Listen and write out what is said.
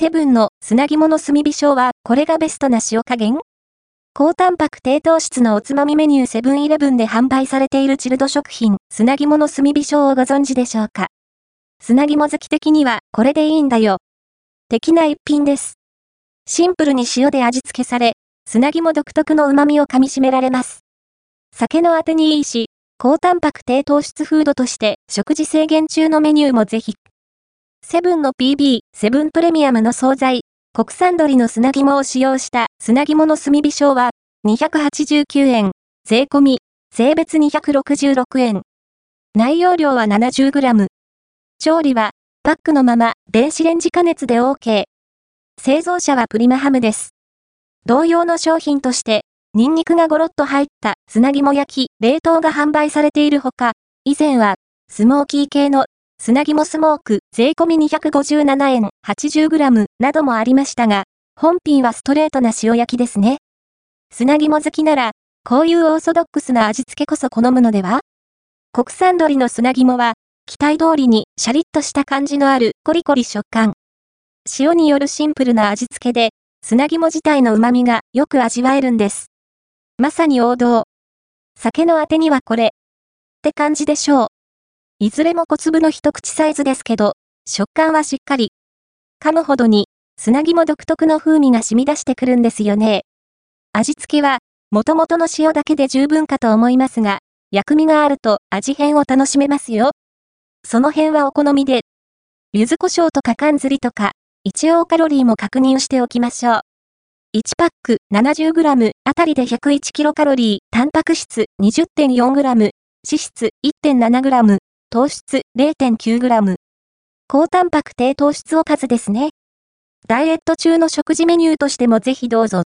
セブンの砂肝の炭火醤はこれがベストな塩加減？高タンパク低糖質のおつまみメニューセブンイレブンで販売されているチルド食品砂肝の炭火醤をご存知でしょうか？砂肝好き的にはこれでいいんだよ。的な一品です。シンプルに塩で味付けされ、砂肝独特の旨味を噛み締められます。酒のあてにいいし、高タンパク低糖質フードとして食事制限中のメニューもぜひ。セブンの PB、セブンプレミアムの惣菜、国産鶏の砂肝を使用した砂肝の炭火醤は289円、税込み、税別266円。内容量は 70g。調理は、パックのまま電子レンジ加熱で OK。製造者はプリマハムです。同様の商品として、ニンニクがゴロッと入った砂肝焼き、冷凍が販売されているほか、以前は、スモーキー系の砂肝スモーク税込み257円 80g などもありましたが、本品はストレートな塩焼きですね。砂肝好きなら、こういうオーソドックスな味付けこそ好むのでは？国産鶏の砂肝は、期待通りにシャリッとした感じのあるコリコリ食感。塩によるシンプルな味付けで、砂肝自体の旨味がよく味わえるんです。まさに王道。酒のあてにはこれ。って感じでしょう。いずれも小粒の一口サイズですけど、食感はしっかり。噛むほどに、砂肝独特の風味が染み出してくるんですよね。味付けは、元々の塩だけで十分かと思いますが、薬味があると味変を楽しめますよ。その辺はお好みで、柚子胡椒とか缶ずりとか、一応カロリーも確認しておきましょう。1パック 70g あたりで 101kcal、タンパク質 20.4g、脂質 1.7g、糖質 0.9g。高タンパク低糖質おかずですね。ダイエット中の食事メニューとしてもぜひどうぞ。